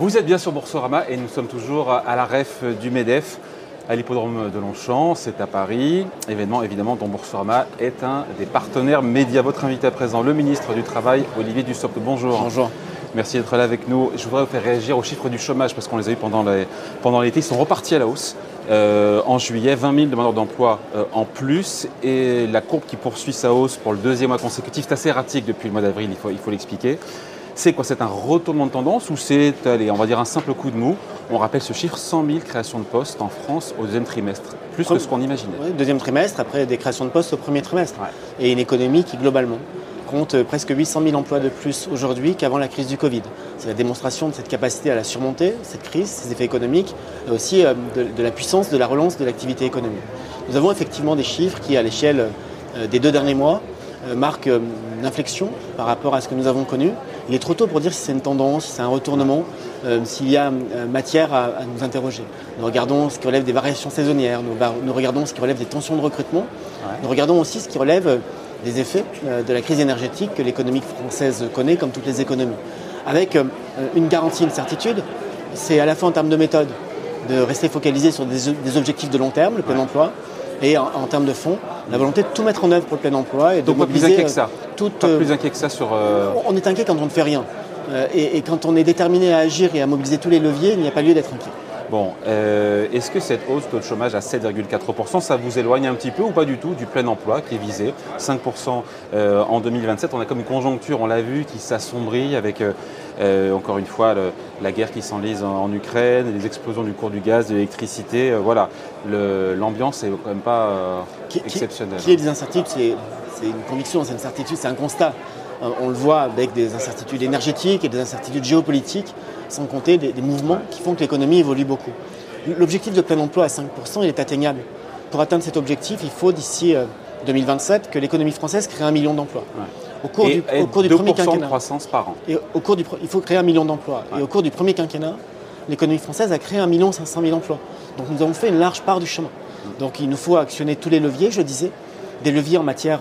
Vous êtes bien sur Boursorama et nous sommes toujours à la ref du MEDEF à l'hippodrome de Longchamp, c'est à Paris. Événement évidemment dont Boursorama est un des partenaires médias. Votre invité à présent, le ministre du Travail, Olivier Dussopt. Bonjour. Bonjour. Merci d'être là avec nous. Je voudrais vous faire réagir aux chiffres du chômage parce qu'on les a eu pendant l'été. Pendant Ils sont repartis à la hausse. Euh, en juillet, 20 000 demandeurs d'emploi euh, en plus et la courbe qui poursuit sa hausse pour le deuxième mois consécutif, c'est assez erratique depuis le mois d'avril, il faut l'expliquer. C'est quoi C'est un retournement de tendance ou c'est, on va dire, un simple coup de mou? On rappelle ce chiffre 100 000 créations de postes en France au deuxième trimestre, plus que ce qu'on imaginait. deuxième trimestre, après des créations de postes au premier trimestre. Et une économie qui, globalement, compte euh, presque 800 000 emplois de plus aujourd'hui qu'avant la crise du Covid. C'est la démonstration de cette capacité à la surmonter, cette crise, ses effets économiques, et aussi euh, de, la puissance de la relance de l'activité économique. Nous avons effectivement des chiffres qui, à l'échelle euh, des deux derniers mois, marquent une inflexion par rapport à ce que nous avons connu. Il est trop tôt pour dire si c'est une tendance, si c'est un retournement, euh, s'il y a euh, matière à, nous interroger. Nous regardons ce qui relève des variations saisonnières, nous, regardons ce qui relève des tensions de recrutement, nous regardons aussi ce qui relève euh, des effets de la crise énergétique que l'économie française connaît, comme toutes les économies. Avec une garantie, une certitude, c'est à la fois en termes de méthode, de rester focalisé sur des, objectifs de long terme, le plein emploi, et en, termes de fonds, la volonté de tout mettre en œuvre pour le plein emploi et de Donc mobiliser. Plus inquiet que ça. pas plus inquiet que ça sur. On est inquiet quand on ne fait rien. Euh, et, quand on est déterminé à agir et à mobiliser tous les leviers, il n'y a pas lieu d'être inquiet. Bon, euh, est-ce que cette hausse taux de chômage à 7,4%, ça vous éloigne un petit peu ou pas du tout du plein emploi qui est visé? 5% euh, en 2027 On a comme une conjoncture, on l'a vu, qui s'assombrit avec, encore une fois, la guerre qui s'enlise en, Ukraine, les explosions du cours du gaz, de l'électricité. voilà, l'ambiance n'est quand même pas exceptionnelle. Qui est des incertitudes, c'est une conviction, c'est une certitude, c'est un constat. Euh, on le voit avec des incertitudes énergétiques et des incertitudes géopolitiques, sans compter des, mouvements qui font que l'économie évolue beaucoup. L'objectif de plein emploi à 5%, il est atteignable. Pour atteindre cet objectif, il faut d'ici 2027 euh, que l'économie française crée un million d'emplois. Au cours, du, premier quinquennat. de croissance par an. Et au cours du, il faut créer un million d'emplois. Et au cours du premier quinquennat, l'économie française a créé un million 500 000 emplois. Donc nous avons fait une large part du chemin. Donc il nous faut actionner tous les leviers, je disais, des leviers en matière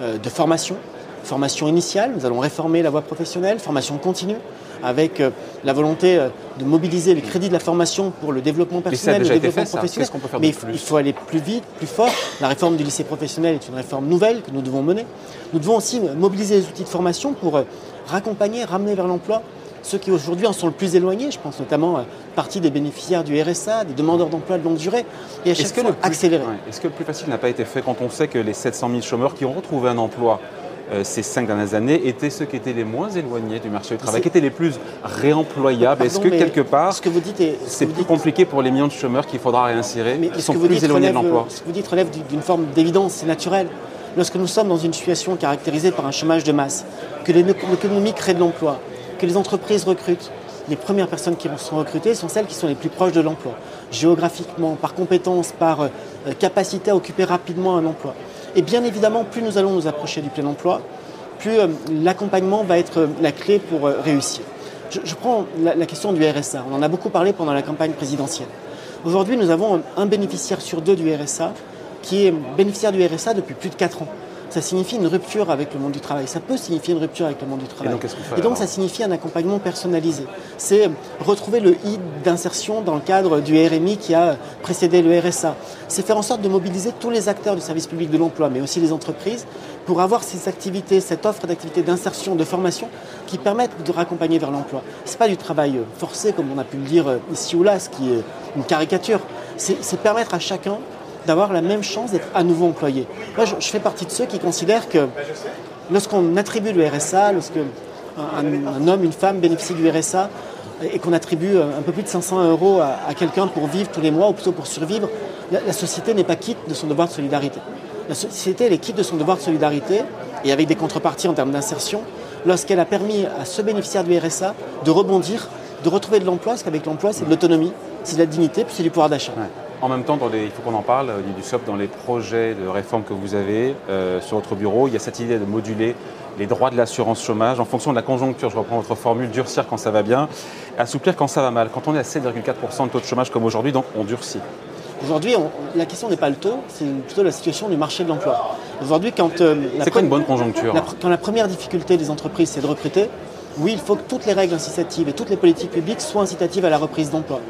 euh, de formation, formation initiale, nous allons réformer la voie professionnelle, formation continue, avec euh, la volonté euh, de mobiliser le crédit de la formation pour le développement personnel, le développement professionnel. Mais il faut aller plus vite, plus fort. La réforme du lycée professionnel est une réforme nouvelle que nous devons mener. Nous devons aussi mobiliser les outils de formation pour euh, raccompagner, ramener vers l'emploi ceux qui aujourd'hui en sont le plus éloignés. Je pense notamment à partie des bénéficiaires du RSA, des demandeurs d'emploi de longue durée, et à chaque fois accélérer. Est-ce que le plus facile n'a pas été fait quand on sait que les 700 000 chômeurs qui ont retrouvé un emploi euh, ces cinq dernières années étaient ceux qui étaient les moins éloignés du marché du travail, qui étaient les plus réemployables. Est-ce que quelque part, ce que vous dites c'est plus compliqué pour les millions de chômeurs qu'il faudra réinsérer, mais qui sont plus éloignés de l'emploi Ce que vous dites relève d'une forme d'évidence, c'est naturel. Lorsque nous sommes dans une situation caractérisée par un chômage de masse, que l'économie crée de l'emploi, que les entreprises recrutent, les premières personnes qui sont recrutées sont celles qui sont les plus proches de l'emploi, géographiquement, par compétence, par euh, capacité à occuper rapidement un emploi. Et bien évidemment, plus nous allons nous approcher du plein emploi, plus euh, l'accompagnement va être euh, la clé pour euh, réussir. Je, prends la, la, question du RSA. On en a beaucoup parlé pendant la campagne présidentielle. Aujourd'hui, nous avons un bénéficiaire sur deux du RSA qui est bénéficiaire du RSA depuis plus de 4 ans ça signifie une rupture avec le monde du travail. Ça peut signifier une rupture avec le monde du travail. Et donc, ça signifie un accompagnement personnalisé. C'est retrouver le I d'insertion dans le cadre du RMI qui a précédé le RSA. C'est faire en sorte de mobiliser tous les acteurs du service public de l'emploi, mais aussi les entreprises, pour avoir ces activités, cette offre d'activités d'insertion, de formation qui permettent de raccompagner vers l'emploi. Ce n'est pas du travail forcé, comme on a pu le dire ici ou là, ce qui est une caricature. C'est permettre à chacun d'avoir la même chance d'être à nouveau employé. Moi, je, fais partie de ceux qui considèrent que lorsqu'on attribue le RSA, lorsque un, homme, une femme bénéficie du RSA et qu'on attribue un peu plus de 500 euros à, quelqu'un pour vivre tous les mois, ou plutôt pour survivre, la, société n'est pas quitte de son devoir de solidarité. La société, elle est quitte de son devoir de solidarité et avec des contreparties en termes d'insertion lorsqu'elle a permis à ce bénéficiaire du RSA de rebondir, de retrouver de l'emploi, parce qu'avec l'emploi, c'est de l'autonomie, c'est de la dignité, puis c'est du pouvoir d'achat. En même temps, il faut qu'on en parle, du SOP, dans les projets de réforme que vous avez euh, sur votre bureau, il y a cette idée de moduler les droits de l'assurance chômage en fonction de la conjoncture. Je reprends votre formule, durcir quand ça va bien, assouplir quand ça va mal. Quand on est à 7,4% de taux de chômage comme aujourd'hui, donc on durcit. Aujourd'hui, la question n'est pas le taux, c'est plutôt la situation du marché de l'emploi. Aujourd'hui, quand euh, c'est quoi une bonne conjoncture Quand la première difficulté des entreprises, c'est de recruter, oui, il faut que toutes les règles incitatives et toutes les politiques publiques soient incitatives à la reprise d'emploi.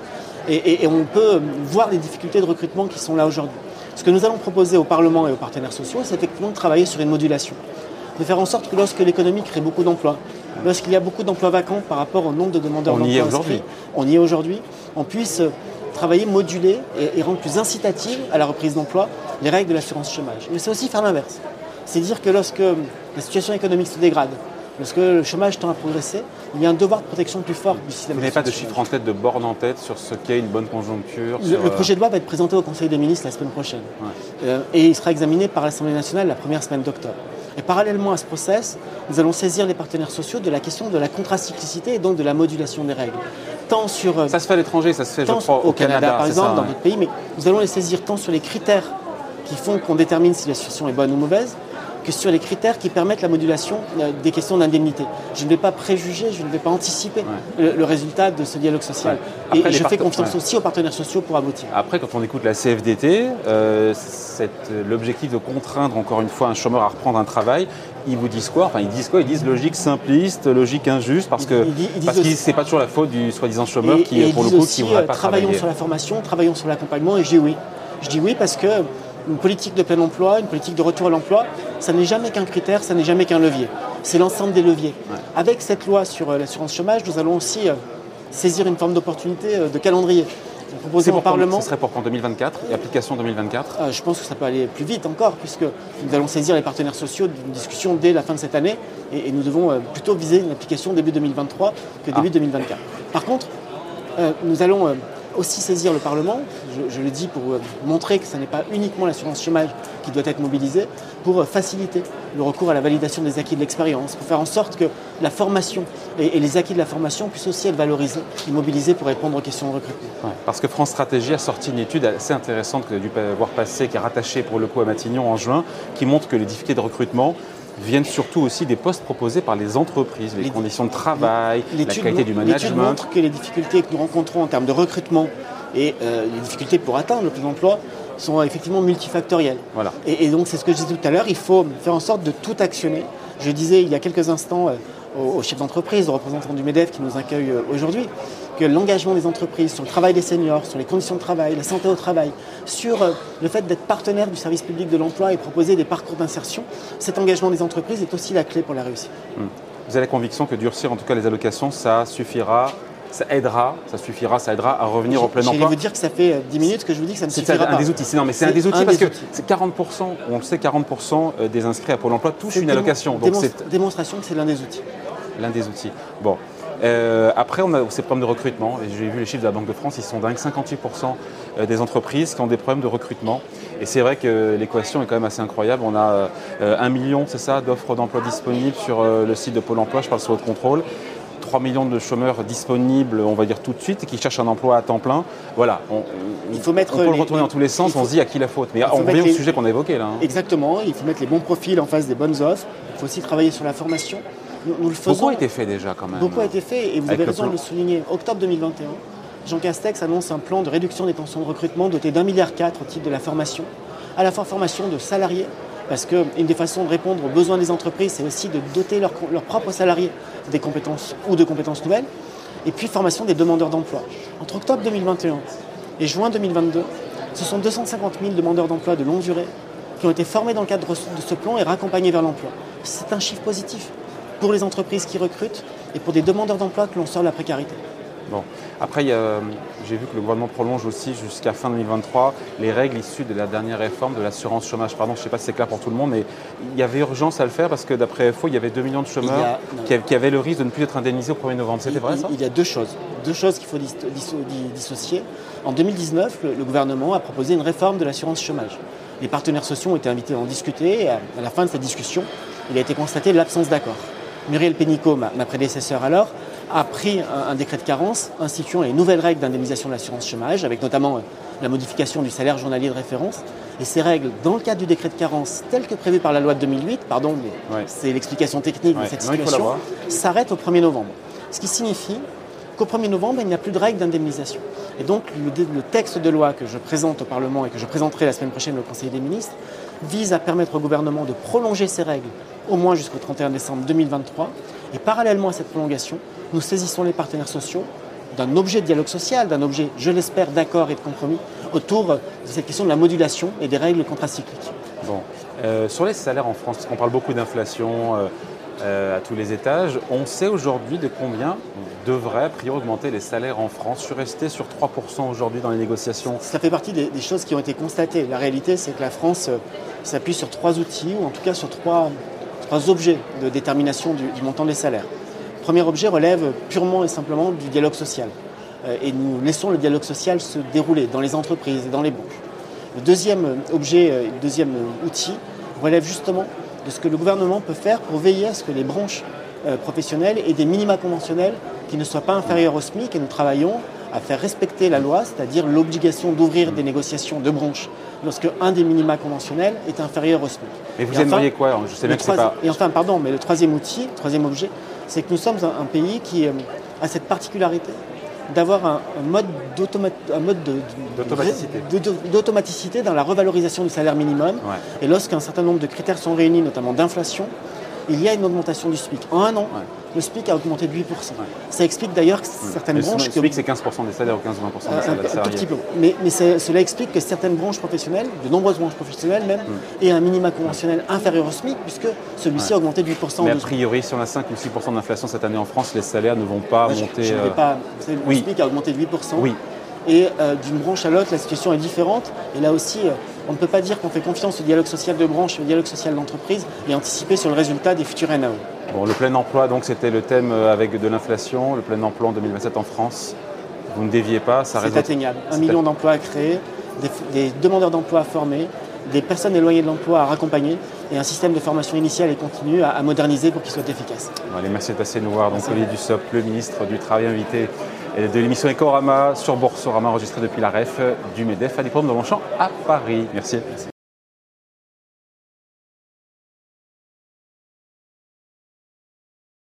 Et, on peut voir les difficultés de recrutement qui sont là aujourd'hui. Ce que nous allons proposer au Parlement et aux partenaires sociaux, c'est effectivement de travailler sur une modulation. De faire en sorte que lorsque l'économie crée beaucoup d'emplois, lorsqu'il y a beaucoup d'emplois vacants par rapport au nombre de demandeurs d'emploi aujourd'hui. on y est aujourd'hui, on puisse travailler, moduler et, rendre plus incitative à la reprise d'emploi les règles de l'assurance chômage. Mais c'est aussi faire l'inverse. C'est dire que lorsque la situation économique se dégrade, lorsque le chômage tend à progresser, il y a un devoir de protection plus fort du système. Vous n'avez pas de chiffre en tête, de borne en tête sur ce qu'est une bonne conjoncture Le, euh, projet de loi va être présenté au Conseil des ministres la semaine prochaine. Euh, et il sera examiné par l'Assemblée nationale la première semaine d'octobre. Et parallèlement à ce process, nous allons saisir les partenaires sociaux de la question de la contracyclicité et donc de la modulation des règles. Tant sur, euh, ça se fait à l'étranger, ça se fait je crois, au, Canada, par exemple, dans d'autres pays, mais nous allons les saisir tant sur les critères qui font qu'on détermine si la situation est bonne ou mauvaise, que sur les critères qui permettent la modulation euh, des questions d'indemnité. Je ne vais pas préjuger, je ne vais pas anticiper le, résultat de ce dialogue social. et je fais confiance aussi aux partenaires sociaux pour aboutir. Après, quand on écoute la CFDT, euh, l'objectif de contraindre encore une fois un chômeur à reprendre un travail, ils vous disent quoi? Enfin, ils disent quoi? Ils disent logique simpliste, logique injuste, parce que parce que c'est pas toujours la faute du soi-disant chômeur qui, pour le coup, qui voudrait pas travaillons sur la formation, travaillons sur l'accompagnement, et je dis oui. Je dis oui parce que une politique de plein emploi, une politique de retour à l'emploi, ça n'est jamais qu'un critère, ça n'est jamais qu'un levier. C'est l'ensemble des leviers. Avec cette loi sur euh, l'assurance chômage, nous allons aussi euh, saisir une forme d'opportunité euh, de calendrier. Proposer au Parlement. Ce serait pour quand? 2024 et application 2024 Je pense que ça peut aller plus vite encore, puisque nous allons saisir les partenaires sociaux d'une discussion dès la fin de cette année, et, nous devons plutôt viser une application début 2023 que début 2024. Ah. Par contre, nous allons aussi saisir le Parlement, je, le dis pour euh, montrer que ce n'est pas uniquement l'assurance chômage qui doit être mobilisée, pour euh, faciliter le recours à la validation des acquis de l'expérience, pour faire en sorte que la formation et, les acquis de la formation puissent aussi être valorisés et mobilisés pour répondre aux questions de recrutement. parce que France Stratégie a sorti une étude assez intéressante que vous avez dû voir passer, qui est rattachée pour le coup à Matignon en juin, qui montre que les difficultés de recrutement viennent surtout aussi des postes proposés par les entreprises, les, conditions de travail, la qualité du management. L'étude montre que les difficultés que nous rencontrons en termes de recrutement et euh, les difficultés pour atteindre le plein emploi sont effectivement multifactorielles. Voilà. Et, donc c'est ce que je disais tout à l'heure, il faut faire en sorte de tout actionner. Je disais il y a quelques instants euh, aux, chefs d'entreprise, aux représentants du MEDEF qui nous accueillent euh, aujourd'hui, que l'engagement des entreprises sur le travail des seniors, sur les conditions de travail, la santé au travail, sur le fait d'être partenaire du service public de l'emploi et proposer des parcours d'insertion, cet engagement des entreprises est aussi la clé pour la réussite. Hmm. Vous avez la conviction que durcir en tout cas les allocations, ça suffira ça aidera, ça suffira, ça aidera à revenir au plein emploi. Je vais vous dire que ça fait 10 minutes que je vous dis que ça ne suffira pas. C'est un des outils. Non, mais c'est un des outils parce que c'est 40%, on le sait, 40% euh, des inscrits à Pôle emploi touchent une allocation. Donc démonstration que c'est l'un des outils. L'un des outils. Bon. Euh, après, on a ces problèmes de recrutement. J'ai vu les chiffres de la Banque de France, ils sont dingues. 58% euh, des entreprises qui ont des problèmes de recrutement. Et c'est vrai que l'équation est quand même assez incroyable. On a un million, c'est ça, d'offres d'emploi disponibles sur le site de Pôle emploi, je parle sur votre contrôle. 3 millions de chômeurs disponibles, on va dire tout de suite, et qui cherchent un emploi à temps plein. Voilà, on, il faut mettre peut le retourner dans tous les sens, on se dit à qui la faute. Mais on revient au sujet qu'on a évoqué là. Hein. Exactement, il faut mettre les bons profils en face des bonnes offres. Il faut aussi travailler sur la formation. Nous, le faisons. Beaucoup a été fait déjà quand même. Beaucoup a été fait et vous avez raison de le souligner. Octobre 2021, Jean Castex annonce un plan de réduction des tensions de recrutement doté d'un milliard quatre au titre de la formation, à la fois formation de salariés, parce qu'une des façons de répondre aux besoins des entreprises, c'est aussi de doter leurs propres salariés des compétences ou de compétences nouvelles, et puis formation des demandeurs d'emploi. Entre octobre 2021 et juin 2022, ce sont 250 000 demandeurs d'emploi de longue durée qui ont été formés dans le cadre de ce plan et raccompagnés vers l'emploi. C'est un chiffre positif pour les entreprises qui recrutent et pour des demandeurs d'emploi que l'on sort de la précarité. Bon. Après, j'ai vu que le gouvernement prolonge aussi jusqu'à fin 2023 les règles issues de la dernière réforme de l'assurance chômage. Pardon, je ne sais pas si c'est clair pour tout le monde, mais il y avait urgence à le faire parce que d'après FO, il y avait 2 millions de chômeurs qui, avaient le risque de ne plus être indemnisés au 1er novembre. C'était vrai ça? Il y a deux choses. Deux choses qu'il faut dissocier. En 2019, le, gouvernement a proposé une réforme de l'assurance chômage. Les partenaires sociaux ont été invités à en discuter et à, la fin de cette discussion, il a été constaté l'absence d'accord. Muriel Pénicaud, ma prédécesseur alors, a pris un, décret de carence instituant les nouvelles règles d'indemnisation de l'assurance chômage, avec notamment euh, la modification du salaire journalier de référence. Et ces règles, dans le cadre du décret de carence tel que prévu par la loi de 2008, pardon, mais c'est l'explication technique de cette situation, s'arrêtent au 1er novembre. Ce qui signifie qu'au 1er novembre, il n'y a plus de règles d'indemnisation. Et donc, le, le, texte de loi que je présente au Parlement et que je présenterai la semaine prochaine au Conseil des ministres vise à permettre au gouvernement de prolonger ces règles au moins jusqu'au 31 décembre 2023 Et parallèlement à cette prolongation, nous saisissons les partenaires sociaux d'un objet de dialogue social, d'un objet, je l'espère, d'accord et de compromis autour de cette question de la modulation et des règles contracycliques. Bon. Euh, sur les salaires en France, parce qu'on parle beaucoup d'inflation euh, euh, à tous les étages, on sait aujourd'hui de combien devrait a priori augmenter les salaires en France. Je suis resté sur 3% aujourd'hui dans les négociations. Ça fait partie des, choses qui ont été constatées. La réalité, c'est que la France s'appuie sur trois outils, ou en tout cas sur trois, trois objets de détermination du, montant des salaires. Le premier objet relève purement et simplement du dialogue social. Et nous laissons le dialogue social se dérouler dans les entreprises et dans les banques. Le deuxième objet, le deuxième outil relève justement de ce que le gouvernement peut faire pour veiller à ce que les branches euh, professionnelles aient des minima conventionnels qui ne soient pas inférieurs au SMIC et nous travaillons à faire respecter la loi, c'est-à-dire l'obligation d'ouvrir des négociations de branches lorsque un des minima conventionnels est inférieur au SMIC. Mais vous aimeriez quoi? Je sais même pas... Et enfin, pardon, mais le troisième outil, le troisième objet, c'est que nous sommes un, pays qui euh, a cette particularité d'avoir un, mode d'automaticité dans la revalorisation du salaire minimum. Et lorsqu'un certain nombre de critères sont réunis, notamment d'inflation, il y a une augmentation du SPIC. En un an, le SPIC a augmenté de 8%. Ça explique d'ailleurs que certaines branches... Le SPIC, c'est 15% des salaires ou 15-20% des salaires. Un, tout petit peu. Mais, cela explique que certaines branches professionnelles, de nombreuses branches professionnelles même, aient un minima conventionnel inférieur au SMIC, puisque celui-ci a augmenté de 8%. Mais a priori, si on a 5 ou 6% d'inflation cette année en France, les salaires ne vont pas monter... Je, pas, le SPIC a augmenté de 8%. Oui. Et euh, d'une branche à l'autre, la situation est différente. Et là aussi, euh, on ne peut pas dire qu'on fait confiance au dialogue social de branche, au dialogue social d'entreprise et anticiper sur le résultat des futurs NAO. Bon, le plein emploi, donc c'était le thème euh, avec de l'inflation, le plein emploi en 2027 en France. Vous ne déviez pas, ça C'est atteignable. Un million d'emplois à créer, des, demandeurs d'emploi à former, des personnes éloignées de l'emploi à raccompagner et un système de formation initiale et continue à, moderniser pour qu'il soit efficace. allez, merci de passer nous voir. Donc, Olivier Dussopt, le ministre du Travail invité de l'émission Ecorama sur Boursorama enregistrée depuis la REF du MEDEF à diplôme de Longchamp à Paris. Merci.